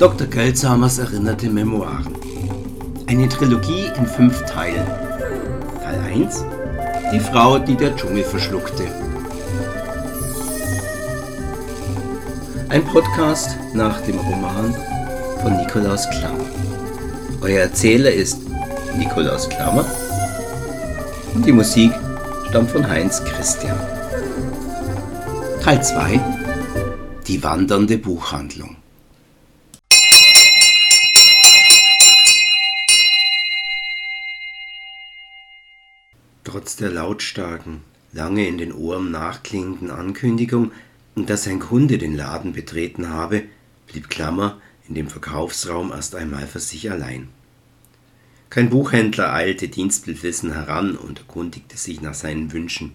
Dr. Geldsamers erinnerte Memoiren. Eine Trilogie in fünf Teilen. Teil 1 Die Frau, die der Dschungel verschluckte. Ein Podcast nach dem Roman von Nikolaus Klammer. Euer Erzähler ist Nikolaus Klammer und die Musik stammt von Heinz Christian. Teil 2 Die wandernde Buchhandlung. Trotz der lautstarken, lange in den Ohren nachklingenden Ankündigung, dass ein Kunde den Laden betreten habe, blieb Klammer in dem Verkaufsraum erst einmal für sich allein. Kein Buchhändler eilte Dienstbildwissen heran und erkundigte sich nach seinen Wünschen.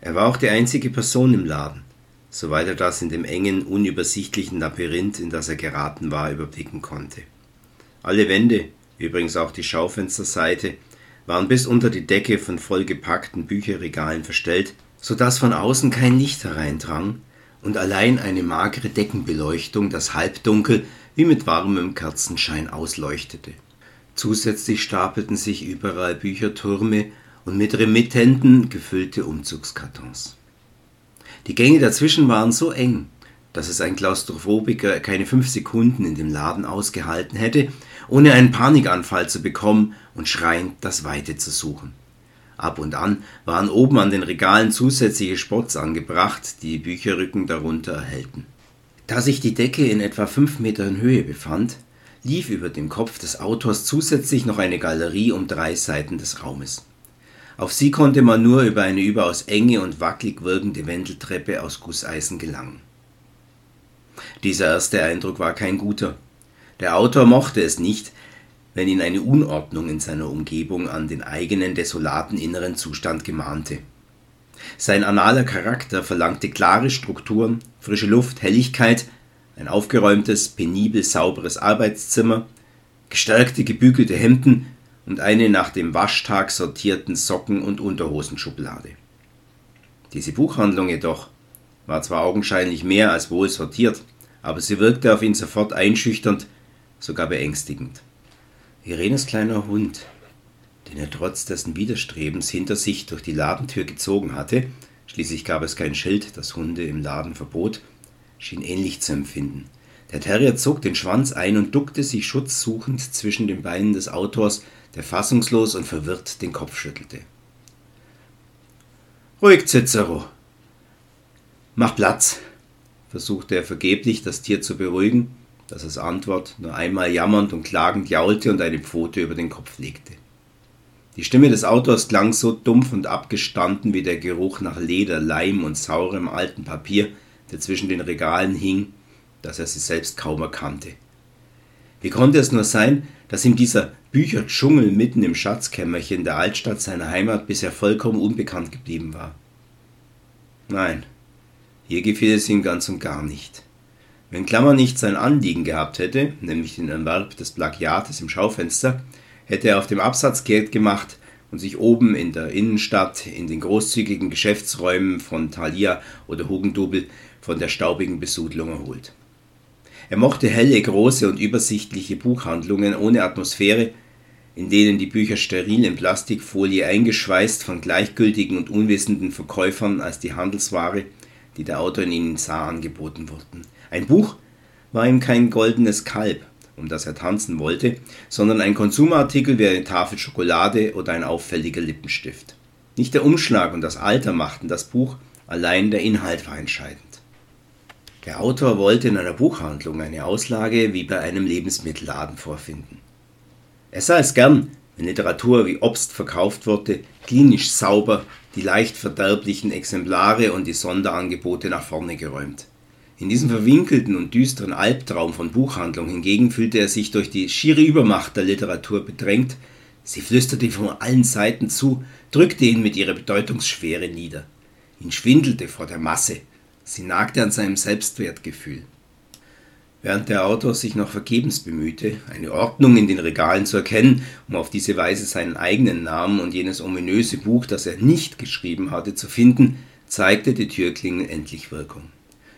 Er war auch die einzige Person im Laden, soweit er das in dem engen, unübersichtlichen Labyrinth, in das er geraten war, überblicken konnte. Alle Wände, übrigens auch die Schaufensterseite, waren bis unter die Decke von vollgepackten Bücherregalen verstellt, so dass von außen kein Licht hereindrang und allein eine magere Deckenbeleuchtung das Halbdunkel wie mit warmem Kerzenschein ausleuchtete. Zusätzlich stapelten sich überall Büchertürme und mit Remittenten gefüllte Umzugskartons. Die Gänge dazwischen waren so eng, dass es ein Klaustrophobiker keine fünf Sekunden in dem Laden ausgehalten hätte, ohne einen Panikanfall zu bekommen und schreiend das Weite zu suchen. Ab und an waren oben an den Regalen zusätzliche Spots angebracht, die die Bücherrücken darunter erhellten. Da sich die Decke in etwa fünf Metern Höhe befand, lief über dem Kopf des Autors zusätzlich noch eine Galerie um drei Seiten des Raumes. Auf sie konnte man nur über eine überaus enge und wackelig wirkende Wendeltreppe aus Gusseisen gelangen. Dieser erste Eindruck war kein guter. Der Autor mochte es nicht, wenn ihn eine Unordnung in seiner Umgebung an den eigenen desolaten inneren Zustand gemahnte. Sein analer Charakter verlangte klare Strukturen, frische Luft, Helligkeit, ein aufgeräumtes, penibel sauberes Arbeitszimmer, gestärkte gebügelte Hemden und eine nach dem Waschtag sortierten Socken- und Unterhosenschublade. Diese Buchhandlung jedoch war zwar augenscheinlich mehr als wohl sortiert, aber sie wirkte auf ihn sofort einschüchternd, sogar beängstigend. Irenes kleiner Hund, den er trotz dessen Widerstrebens hinter sich durch die Ladentür gezogen hatte, schließlich gab es kein Schild, das Hunde im Laden verbot, schien ähnlich zu empfinden. Der Terrier zog den Schwanz ein und duckte sich schutzsuchend zwischen den Beinen des Autors, der fassungslos und verwirrt den Kopf schüttelte. Ruhig, Cicero. Mach Platz, versuchte er vergeblich, das Tier zu beruhigen, das als Antwort nur einmal jammernd und klagend jaulte und eine Pfote über den Kopf legte. Die Stimme des Autors klang so dumpf und abgestanden wie der Geruch nach Leder, Leim und saurem alten Papier, der zwischen den Regalen hing, dass er sie selbst kaum erkannte. Wie konnte es nur sein, dass ihm dieser Bücherdschungel mitten im Schatzkämmerchen der Altstadt seiner Heimat bisher vollkommen unbekannt geblieben war? Nein, hier gefiel es ihm ganz und gar nicht. Wenn Klammer nicht sein Anliegen gehabt hätte, nämlich den Erwerb des Plagiates im Schaufenster, hätte er auf dem Absatz Geld gemacht und sich oben in der Innenstadt in den großzügigen Geschäftsräumen von Thalia oder Hugendubel von der staubigen Besudelung erholt. Er mochte helle, große und übersichtliche Buchhandlungen ohne Atmosphäre, in denen die Bücher steril in Plastikfolie eingeschweißt von gleichgültigen und unwissenden Verkäufern als die Handelsware, die der Autor in ihnen sah, angeboten wurden. Ein Buch war ihm kein goldenes Kalb, um das er tanzen wollte, sondern ein Konsumartikel wie eine Tafel Schokolade oder ein auffälliger Lippenstift. Nicht der Umschlag und das Alter machten das Buch, allein der Inhalt war entscheidend. Der Autor wollte in einer Buchhandlung eine Auslage wie bei einem Lebensmittelladen vorfinden. Er sah es gern, wenn Literatur wie Obst verkauft wurde, klinisch sauber, die leicht verderblichen Exemplare und die Sonderangebote nach vorne geräumt. In diesem verwinkelten und düsteren Albtraum von Buchhandlung hingegen fühlte er sich durch die schiere Übermacht der Literatur bedrängt, sie flüsterte von allen Seiten zu, drückte ihn mit ihrer Bedeutungsschwere nieder. Ihn schwindelte vor der Masse, sie nagte an seinem Selbstwertgefühl. Während der Autor sich noch vergebens bemühte, eine Ordnung in den Regalen zu erkennen, um auf diese Weise seinen eigenen Namen und jenes ominöse Buch, das er nicht geschrieben hatte, zu finden, zeigte die Türklingel endlich Wirkung.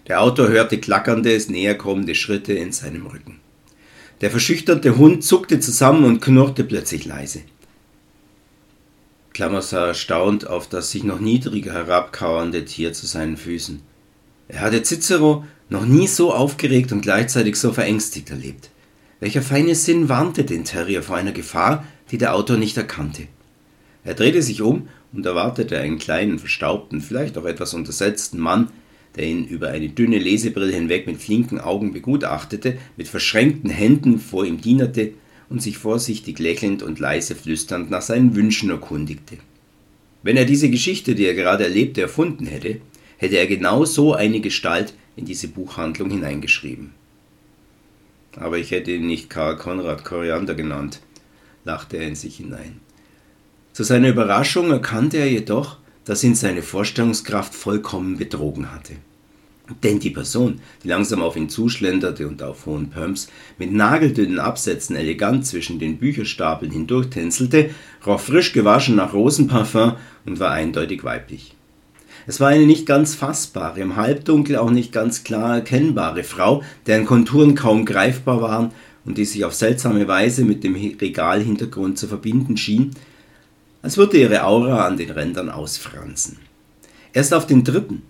Der Autor hörte klackernde, näher kommende Schritte in seinem Rücken. Der verschüchterte Hund zuckte zusammen und knurrte plötzlich leise. Klammer sah erstaunt auf das sich noch niedriger herabkauernde Tier zu seinen Füßen. Er hatte Cicero noch nie so aufgeregt und gleichzeitig so verängstigt erlebt. Welcher feine Sinn warnte den Terrier vor einer Gefahr, die der Autor nicht erkannte? Er drehte sich um und erwartete einen kleinen, verstaubten, vielleicht auch etwas untersetzten Mann, der ihn über eine dünne Lesebrille hinweg mit flinken Augen begutachtete, mit verschränkten Händen vor ihm dienerte und sich vorsichtig lächelnd und leise flüsternd nach seinen Wünschen erkundigte. Wenn er diese Geschichte, die er gerade erlebte, erfunden hätte, hätte er genau so eine Gestalt in diese Buchhandlung hineingeschrieben. Aber ich hätte ihn nicht Karl Konrad Koriander genannt, lachte er in sich hinein. Zu seiner Überraschung erkannte er jedoch, dass ihn seine Vorstellungskraft vollkommen betrogen hatte. Denn die Person, die langsam auf ihn zuschlenderte und auf hohen Pumps mit nageldünnen Absätzen elegant zwischen den Bücherstapeln hindurchtänzelte, roch frisch gewaschen nach Rosenparfum und war eindeutig weiblich. Es war eine nicht ganz fassbare, im Halbdunkel auch nicht ganz klar erkennbare Frau, deren Konturen kaum greifbar waren und die sich auf seltsame Weise mit dem Regalhintergrund zu verbinden schien, als würde ihre Aura an den Rändern ausfransen. Erst auf den dritten,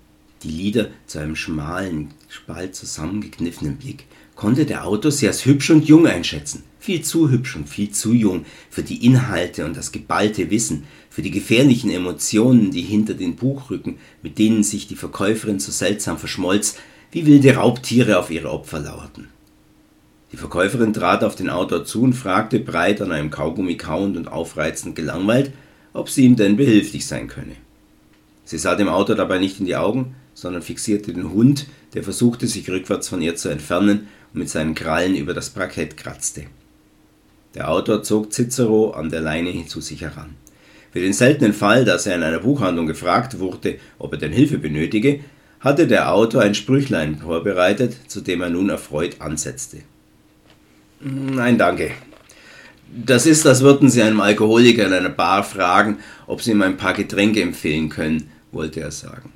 die Lider zu einem schmalen Spalt zusammengekniffenen Blick, konnte der Autor sie als hübsch und jung einschätzen. Viel zu hübsch und viel zu jung für die Inhalte und das geballte Wissen, für die gefährlichen Emotionen, die hinter den Buchrücken, mit denen sich die Verkäuferin so seltsam verschmolz, wie wilde Raubtiere auf ihre Opfer lauerten. Die Verkäuferin trat auf den Autor zu und fragte breit an einem Kaugummi kauend und aufreizend gelangweilt, ob sie ihm denn behilflich sein könne. Sie sah dem Autor dabei nicht in die Augen, sondern fixierte den Hund, der versuchte, sich rückwärts von ihr zu entfernen und mit seinen Krallen über das Parkett kratzte. Der Autor zog Cicero an der Leine zu sich heran. Für den seltenen Fall, dass er in einer Buchhandlung gefragt wurde, ob er denn Hilfe benötige, hatte der Autor ein Sprüchlein vorbereitet, zu dem er nun erfreut ansetzte. Nein, danke. Das ist, als würden Sie einem Alkoholiker in einer Bar fragen, ob Sie ihm ein paar Getränke empfehlen können, wollte er sagen.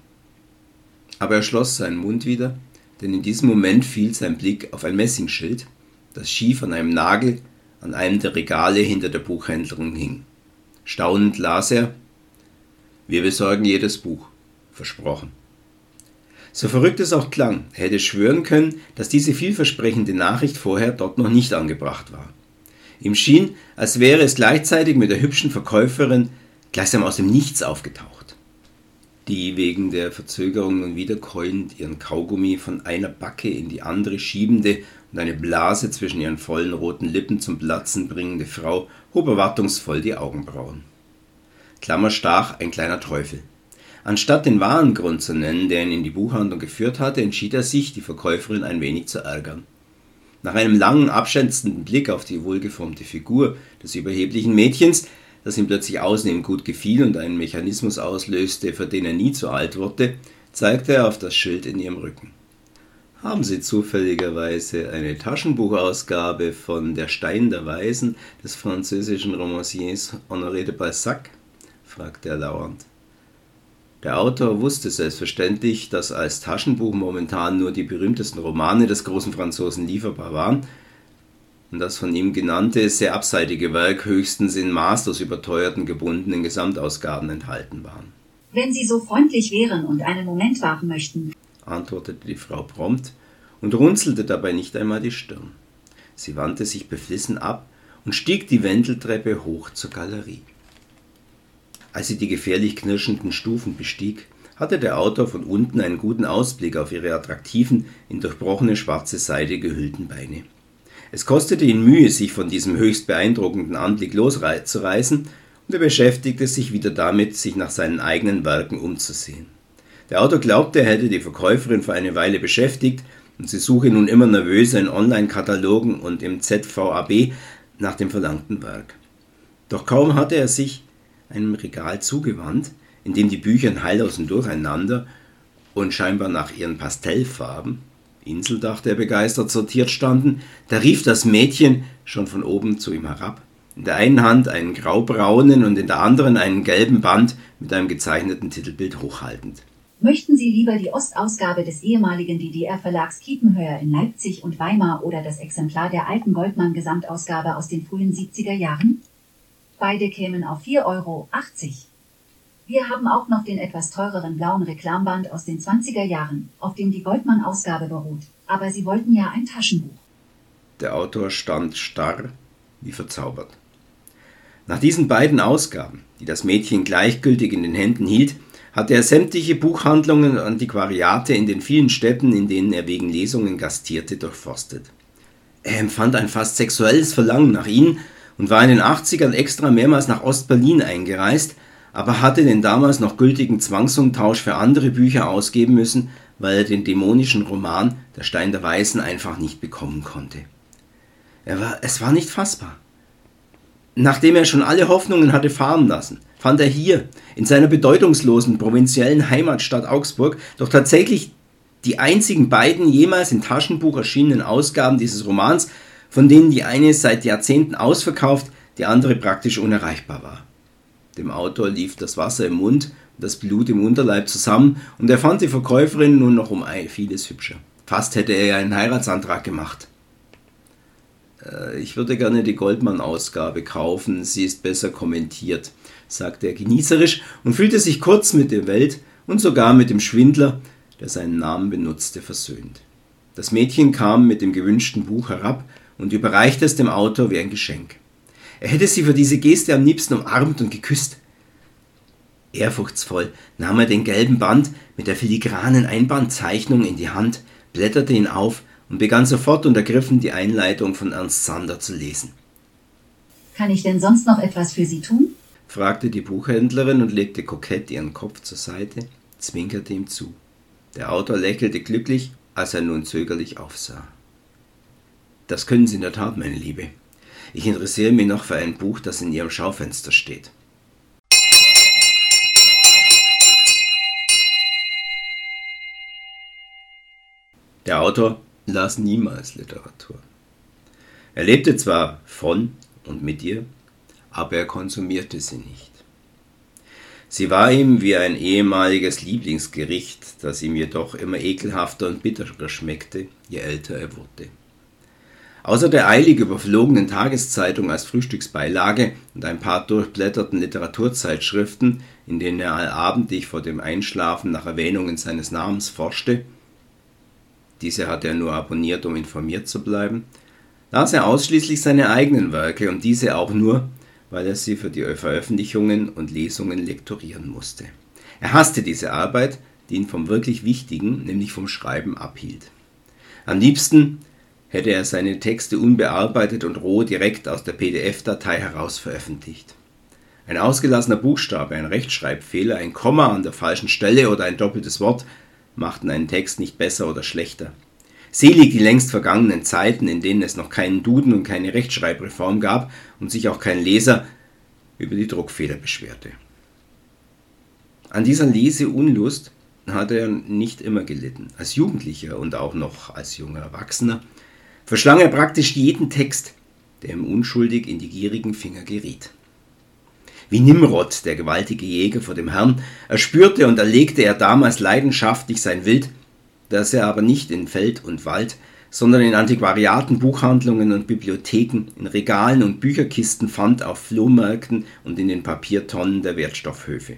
Aber er schloss seinen Mund wieder, denn in diesem Moment fiel sein Blick auf ein Messingschild, das schief an einem Nagel an einem der Regale hinter der Buchhändlerin hing. Staunend las er Wir besorgen jedes Buch. Versprochen. So verrückt es auch klang, er hätte schwören können, dass diese vielversprechende Nachricht vorher dort noch nicht angebracht war. Ihm schien, als wäre es gleichzeitig mit der hübschen Verkäuferin gleichsam aus dem Nichts aufgetaucht. Die wegen der Verzögerung nun wieder keulend ihren Kaugummi von einer Backe in die andere schiebende und eine Blase zwischen ihren vollen roten Lippen zum Platzen bringende Frau hob erwartungsvoll die Augenbrauen. Klammer stach ein kleiner Teufel. Anstatt den wahren Grund zu nennen, der ihn in die Buchhandlung geführt hatte, entschied er sich, die Verkäuferin ein wenig zu ärgern. Nach einem langen, abschätzenden Blick auf die wohlgeformte Figur des überheblichen Mädchens, das ihm plötzlich außerdem gut gefiel und einen Mechanismus auslöste, für den er nie zu alt wurde, zeigte er auf das Schild in ihrem Rücken. Haben Sie zufälligerweise eine Taschenbuchausgabe von Der Stein der Weisen des französischen Romanciers Honoré de Balzac? fragte er lauernd. Der Autor wusste selbstverständlich, dass als Taschenbuch momentan nur die berühmtesten Romane des großen Franzosen lieferbar waren und das von ihm genannte, sehr abseitige Werk höchstens in maßlos überteuerten gebundenen Gesamtausgaben enthalten waren. Wenn Sie so freundlich wären und einen Moment warten möchten, antwortete die Frau prompt und runzelte dabei nicht einmal die Stirn. Sie wandte sich beflissen ab und stieg die Wendeltreppe hoch zur Galerie. Als sie die gefährlich knirschenden Stufen bestieg, hatte der Autor von unten einen guten Ausblick auf ihre attraktiven, in durchbrochene schwarze Seide gehüllten Beine. Es kostete ihn Mühe, sich von diesem höchst beeindruckenden Anblick loszureißen, und er beschäftigte sich wieder damit, sich nach seinen eigenen Werken umzusehen. Der Autor glaubte, er hätte die Verkäuferin für eine Weile beschäftigt und sie suche nun immer nervöser in Online-Katalogen und im ZVAB nach dem verlangten Werk. Doch kaum hatte er sich einem Regal zugewandt, in dem die Bücher in heillosen Durcheinander und scheinbar nach ihren Pastellfarben, Insel dachte er begeistert, sortiert standen, da rief das Mädchen schon von oben zu ihm herab, in der einen Hand einen graubraunen und in der anderen einen gelben Band mit einem gezeichneten Titelbild hochhaltend. Möchten Sie lieber die Ostausgabe des ehemaligen DDR-Verlags Kiepenheuer in Leipzig und Weimar oder das Exemplar der alten Goldmann-Gesamtausgabe aus den frühen 70er Jahren? Beide kämen auf 4,80 Euro. Wir haben auch noch den etwas teureren blauen Reklamband aus den 20er Jahren, auf dem die Goldmann-Ausgabe beruht. Aber Sie wollten ja ein Taschenbuch. Der Autor stand starr wie verzaubert. Nach diesen beiden Ausgaben, die das Mädchen gleichgültig in den Händen hielt, hatte er sämtliche Buchhandlungen und Antiquariate in den vielen Städten, in denen er wegen Lesungen gastierte, durchforstet. Er empfand ein fast sexuelles Verlangen nach ihnen und war in den 80ern extra mehrmals nach Ostberlin eingereist, aber hatte den damals noch gültigen Zwangsumtausch für andere Bücher ausgeben müssen, weil er den dämonischen Roman Der Stein der Weißen einfach nicht bekommen konnte. War, es war nicht fassbar. Nachdem er schon alle Hoffnungen hatte fahren lassen, fand er hier, in seiner bedeutungslosen provinziellen Heimatstadt Augsburg, doch tatsächlich die einzigen beiden jemals in Taschenbuch erschienenen Ausgaben dieses Romans, von denen die eine seit Jahrzehnten ausverkauft, die andere praktisch unerreichbar war. Dem Autor lief das Wasser im Mund und das Blut im Unterleib zusammen, und er fand die Verkäuferin nun noch um vieles hübscher. Fast hätte er einen Heiratsantrag gemacht. Äh, ich würde gerne die Goldmann-Ausgabe kaufen, sie ist besser kommentiert, sagte er genießerisch und fühlte sich kurz mit der Welt und sogar mit dem Schwindler, der seinen Namen benutzte, versöhnt. Das Mädchen kam mit dem gewünschten Buch herab und überreichte es dem Autor wie ein Geschenk. Er hätte sie für diese Geste am liebsten umarmt und geküsst. Ehrfurchtsvoll nahm er den gelben Band mit der filigranen Einbandzeichnung in die Hand, blätterte ihn auf und begann sofort und ergriffen die Einleitung von Ernst Sander zu lesen. Kann ich denn sonst noch etwas für Sie tun? fragte die Buchhändlerin und legte kokett ihren Kopf zur Seite, zwinkerte ihm zu. Der Autor lächelte glücklich, als er nun zögerlich aufsah. Das können Sie in der Tat, meine Liebe. Ich interessiere mich noch für ein Buch, das in Ihrem Schaufenster steht. Der Autor las niemals Literatur. Er lebte zwar von und mit ihr, aber er konsumierte sie nicht. Sie war ihm wie ein ehemaliges Lieblingsgericht, das ihm jedoch immer ekelhafter und bitterer schmeckte, je älter er wurde. Außer der eilig überflogenen Tageszeitung als Frühstücksbeilage und ein paar durchblätterten Literaturzeitschriften, in denen er allabendlich vor dem Einschlafen nach Erwähnungen seines Namens forschte, diese hatte er nur abonniert, um informiert zu bleiben, las er ausschließlich seine eigenen Werke und diese auch nur, weil er sie für die Veröffentlichungen und Lesungen lektorieren musste. Er hasste diese Arbeit, die ihn vom wirklich Wichtigen, nämlich vom Schreiben, abhielt. Am liebsten hätte er seine Texte unbearbeitet und roh direkt aus der PDF-Datei heraus veröffentlicht. Ein ausgelassener Buchstabe, ein Rechtschreibfehler, ein Komma an der falschen Stelle oder ein doppeltes Wort machten einen Text nicht besser oder schlechter. Selig die längst vergangenen Zeiten, in denen es noch keinen Duden und keine Rechtschreibreform gab und sich auch kein Leser über die Druckfehler beschwerte. An dieser Leseunlust hatte er nicht immer gelitten. Als Jugendlicher und auch noch als junger Erwachsener verschlang er praktisch jeden Text, der ihm unschuldig in die gierigen Finger geriet. Wie Nimrod, der gewaltige Jäger vor dem Herrn, erspürte und erlegte er damals leidenschaftlich sein Wild, das er aber nicht in Feld und Wald, sondern in Antiquariaten, Buchhandlungen und Bibliotheken, in Regalen und Bücherkisten fand, auf Flohmärkten und in den Papiertonnen der Wertstoffhöfe.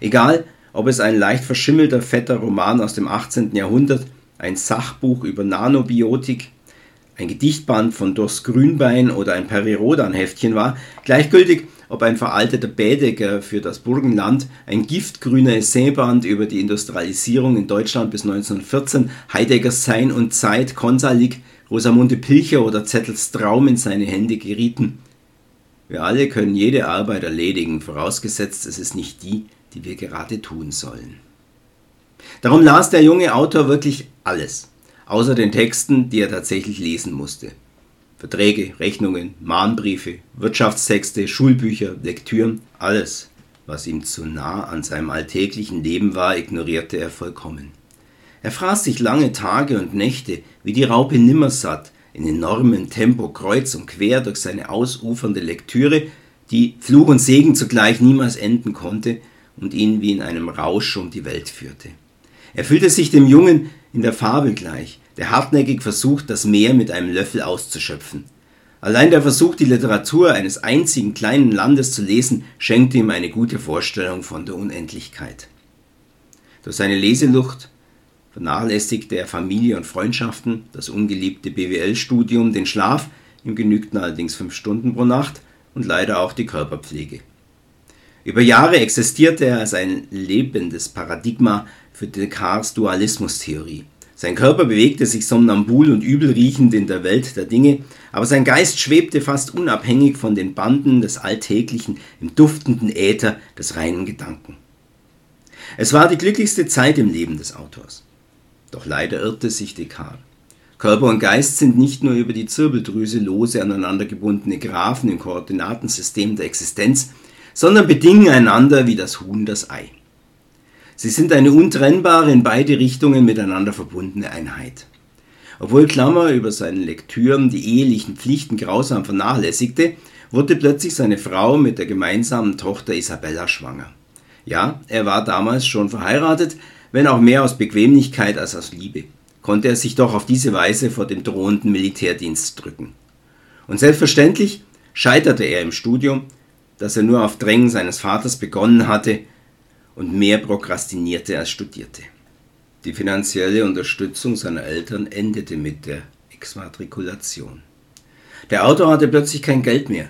Egal, ob es ein leicht verschimmelter, fetter Roman aus dem 18. Jahrhundert, ein Sachbuch über Nanobiotik, ein Gedichtband von Dos Grünbein oder ein Peri-Rodan-Heftchen war, gleichgültig, ob ein veralteter Bädecker für das Burgenland, ein giftgrüner Essayband über die Industrialisierung in Deutschland bis 1914, Heideggers Sein und Zeit, Konsalik, Rosamunde Pilcher oder Zettels Traum in seine Hände gerieten. Wir alle können jede Arbeit erledigen, vorausgesetzt es ist nicht die, die wir gerade tun sollen. Darum las der junge Autor wirklich alles, außer den Texten, die er tatsächlich lesen musste. Verträge, Rechnungen, Mahnbriefe, Wirtschaftstexte, Schulbücher, Lektüren, alles, was ihm zu nah an seinem alltäglichen Leben war, ignorierte er vollkommen. Er fraß sich lange Tage und Nächte wie die Raupe Nimmersatt in enormem Tempo kreuz und quer durch seine ausufernde Lektüre, die Fluch und Segen zugleich niemals enden konnte und ihn wie in einem Rausch um die Welt führte. Er fühlte sich dem Jungen in der Fabel gleich, der hartnäckig versucht, das Meer mit einem Löffel auszuschöpfen. Allein der Versuch, die Literatur eines einzigen kleinen Landes zu lesen, schenkte ihm eine gute Vorstellung von der Unendlichkeit. Durch seine Leselucht vernachlässigte er Familie und Freundschaften, das ungeliebte BWL-Studium, den Schlaf, ihm genügten allerdings fünf Stunden pro Nacht und leider auch die Körperpflege. Über Jahre existierte er als ein lebendes Paradigma für Descartes' Dualismustheorie. Sein Körper bewegte sich somnambul und übelriechend in der Welt der Dinge, aber sein Geist schwebte fast unabhängig von den Banden des Alltäglichen im duftenden Äther des reinen Gedanken. Es war die glücklichste Zeit im Leben des Autors. Doch leider irrte sich Descartes. Körper und Geist sind nicht nur über die Zirbeldrüse lose aneinander gebundene Graphen im Koordinatensystem der Existenz, sondern bedingen einander wie das Huhn das Ei. Sie sind eine untrennbare, in beide Richtungen miteinander verbundene Einheit. Obwohl Klammer über seinen Lektüren die ehelichen Pflichten grausam vernachlässigte, wurde plötzlich seine Frau mit der gemeinsamen Tochter Isabella schwanger. Ja, er war damals schon verheiratet, wenn auch mehr aus Bequemlichkeit als aus Liebe konnte er sich doch auf diese Weise vor dem drohenden Militärdienst drücken. Und selbstverständlich scheiterte er im Studium, das er nur auf Drängen seines Vaters begonnen hatte und mehr prokrastinierte als studierte. Die finanzielle Unterstützung seiner Eltern endete mit der Exmatrikulation. Der Autor hatte plötzlich kein Geld mehr.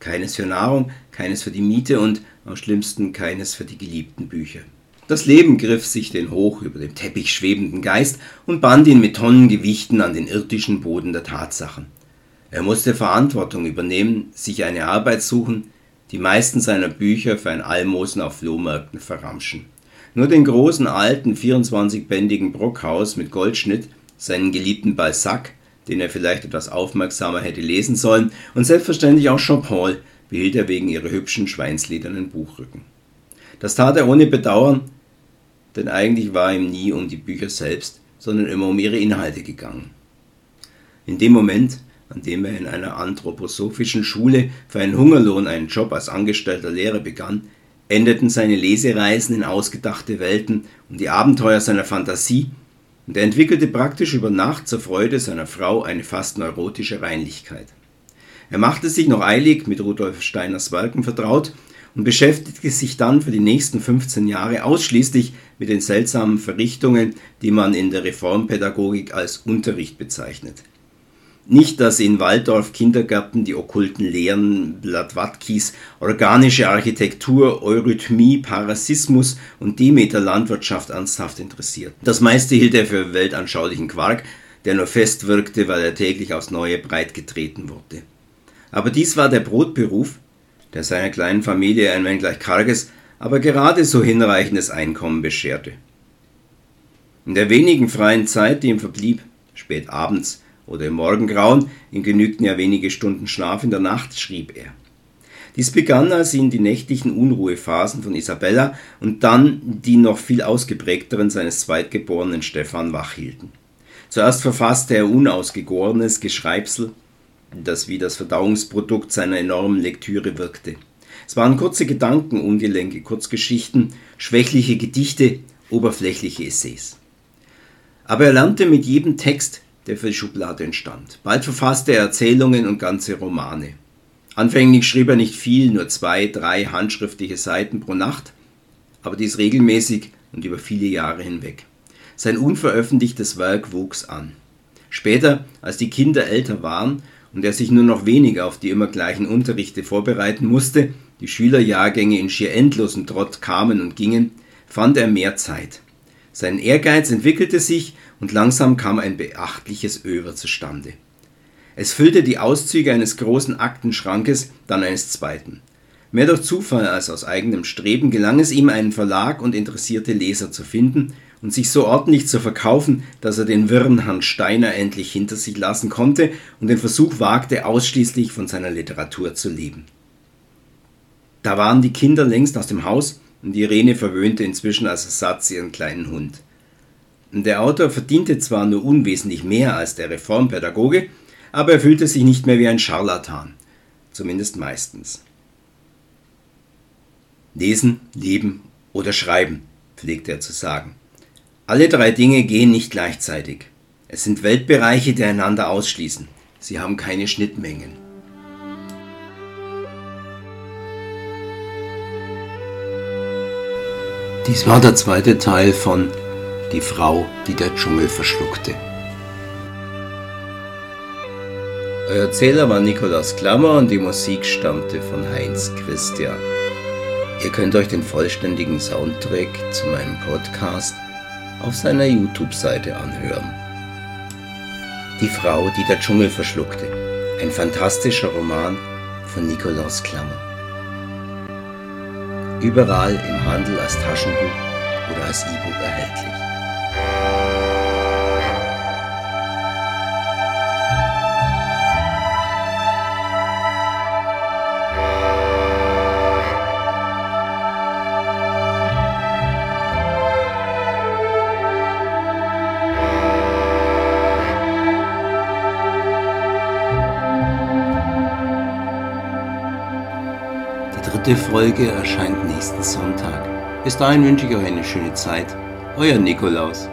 Keines für Nahrung, keines für die Miete und am schlimmsten keines für die geliebten Bücher. Das Leben griff sich den hoch über dem Teppich schwebenden Geist und band ihn mit Tonnengewichten an den irdischen Boden der Tatsachen. Er musste Verantwortung übernehmen, sich eine Arbeit suchen, die meisten seiner Bücher für ein Almosen auf Flohmärkten verramschen. Nur den großen alten 24-bändigen Brockhaus mit Goldschnitt, seinen geliebten Balzac, den er vielleicht etwas aufmerksamer hätte lesen sollen, und selbstverständlich auch Jean-Paul behielt er wegen ihrer hübschen schweinsledernen Buchrücken. Das tat er ohne Bedauern, denn eigentlich war ihm nie um die Bücher selbst, sondern immer um ihre Inhalte gegangen. In dem Moment, an dem er in einer anthroposophischen Schule für einen Hungerlohn einen Job als angestellter Lehrer begann, endeten seine Lesereisen in ausgedachte Welten und die Abenteuer seiner Fantasie, und er entwickelte praktisch über Nacht zur Freude seiner Frau eine fast neurotische Reinlichkeit. Er machte sich noch eilig mit Rudolf Steiners Werken vertraut und beschäftigte sich dann für die nächsten 15 Jahre ausschließlich mit den seltsamen Verrichtungen, die man in der Reformpädagogik als Unterricht bezeichnet. Nicht, dass in Waldorf Kindergärten die okkulten Lehren Blavatkis, organische Architektur, Eurythmie, Parasismus und Demeter-Landwirtschaft ernsthaft interessiert. Das meiste hielt er für weltanschaulichen Quark, der nur fest wirkte, weil er täglich aufs Neue breit getreten wurde. Aber dies war der Brotberuf, der seiner kleinen Familie ein wenig karges, aber gerade so hinreichendes Einkommen bescherte. In der wenigen freien Zeit, die ihm verblieb, spät abends oder im Morgengrauen, ihm genügten ja wenige Stunden Schlaf in der Nacht, schrieb er. Dies begann, als ihn die nächtlichen Unruhephasen von Isabella und dann die noch viel ausgeprägteren seines zweitgeborenen Stefan wachhielten. Zuerst verfasste er unausgegorenes Geschreibsel, das wie das Verdauungsprodukt seiner enormen Lektüre wirkte. Es waren kurze Gedanken, ungelenke Kurzgeschichten, schwächliche Gedichte, oberflächliche Essays. Aber er lernte mit jedem Text, der für die Schublade entstand. Bald verfasste er Erzählungen und ganze Romane. Anfänglich schrieb er nicht viel, nur zwei, drei handschriftliche Seiten pro Nacht, aber dies regelmäßig und über viele Jahre hinweg. Sein unveröffentlichtes Werk wuchs an. Später, als die Kinder älter waren und er sich nur noch wenig auf die immer gleichen Unterrichte vorbereiten musste, die Schülerjahrgänge in schier endlosem Trott kamen und gingen, fand er mehr Zeit. Sein Ehrgeiz entwickelte sich und langsam kam ein beachtliches Över zustande. Es füllte die Auszüge eines großen Aktenschrankes, dann eines zweiten. Mehr durch Zufall als aus eigenem Streben gelang es ihm, einen Verlag und interessierte Leser zu finden und sich so ordentlich zu verkaufen, dass er den wirren Herrn Steiner endlich hinter sich lassen konnte und den Versuch wagte, ausschließlich von seiner Literatur zu leben. Da waren die Kinder längst aus dem Haus und Irene verwöhnte inzwischen als Ersatz ihren kleinen Hund. Der Autor verdiente zwar nur unwesentlich mehr als der Reformpädagoge, aber er fühlte sich nicht mehr wie ein Scharlatan, zumindest meistens. Lesen, leben oder schreiben, pflegte er zu sagen. Alle drei Dinge gehen nicht gleichzeitig. Es sind Weltbereiche, die einander ausschließen. Sie haben keine Schnittmengen. Dies war der zweite Teil von Die Frau, die der Dschungel verschluckte. Euer Erzähler war Nikolaus Klammer und die Musik stammte von Heinz Christian. Ihr könnt euch den vollständigen Soundtrack zu meinem Podcast auf seiner YouTube-Seite anhören. Die Frau, die der Dschungel verschluckte. Ein fantastischer Roman von Nikolaus Klammer. Überall im Handel als Taschenbuch oder als E-Book erhältlich. Die dritte Folge erscheint nächsten Sonntag. Bis dahin wünsche ich euch eine schöne Zeit. Euer Nikolaus.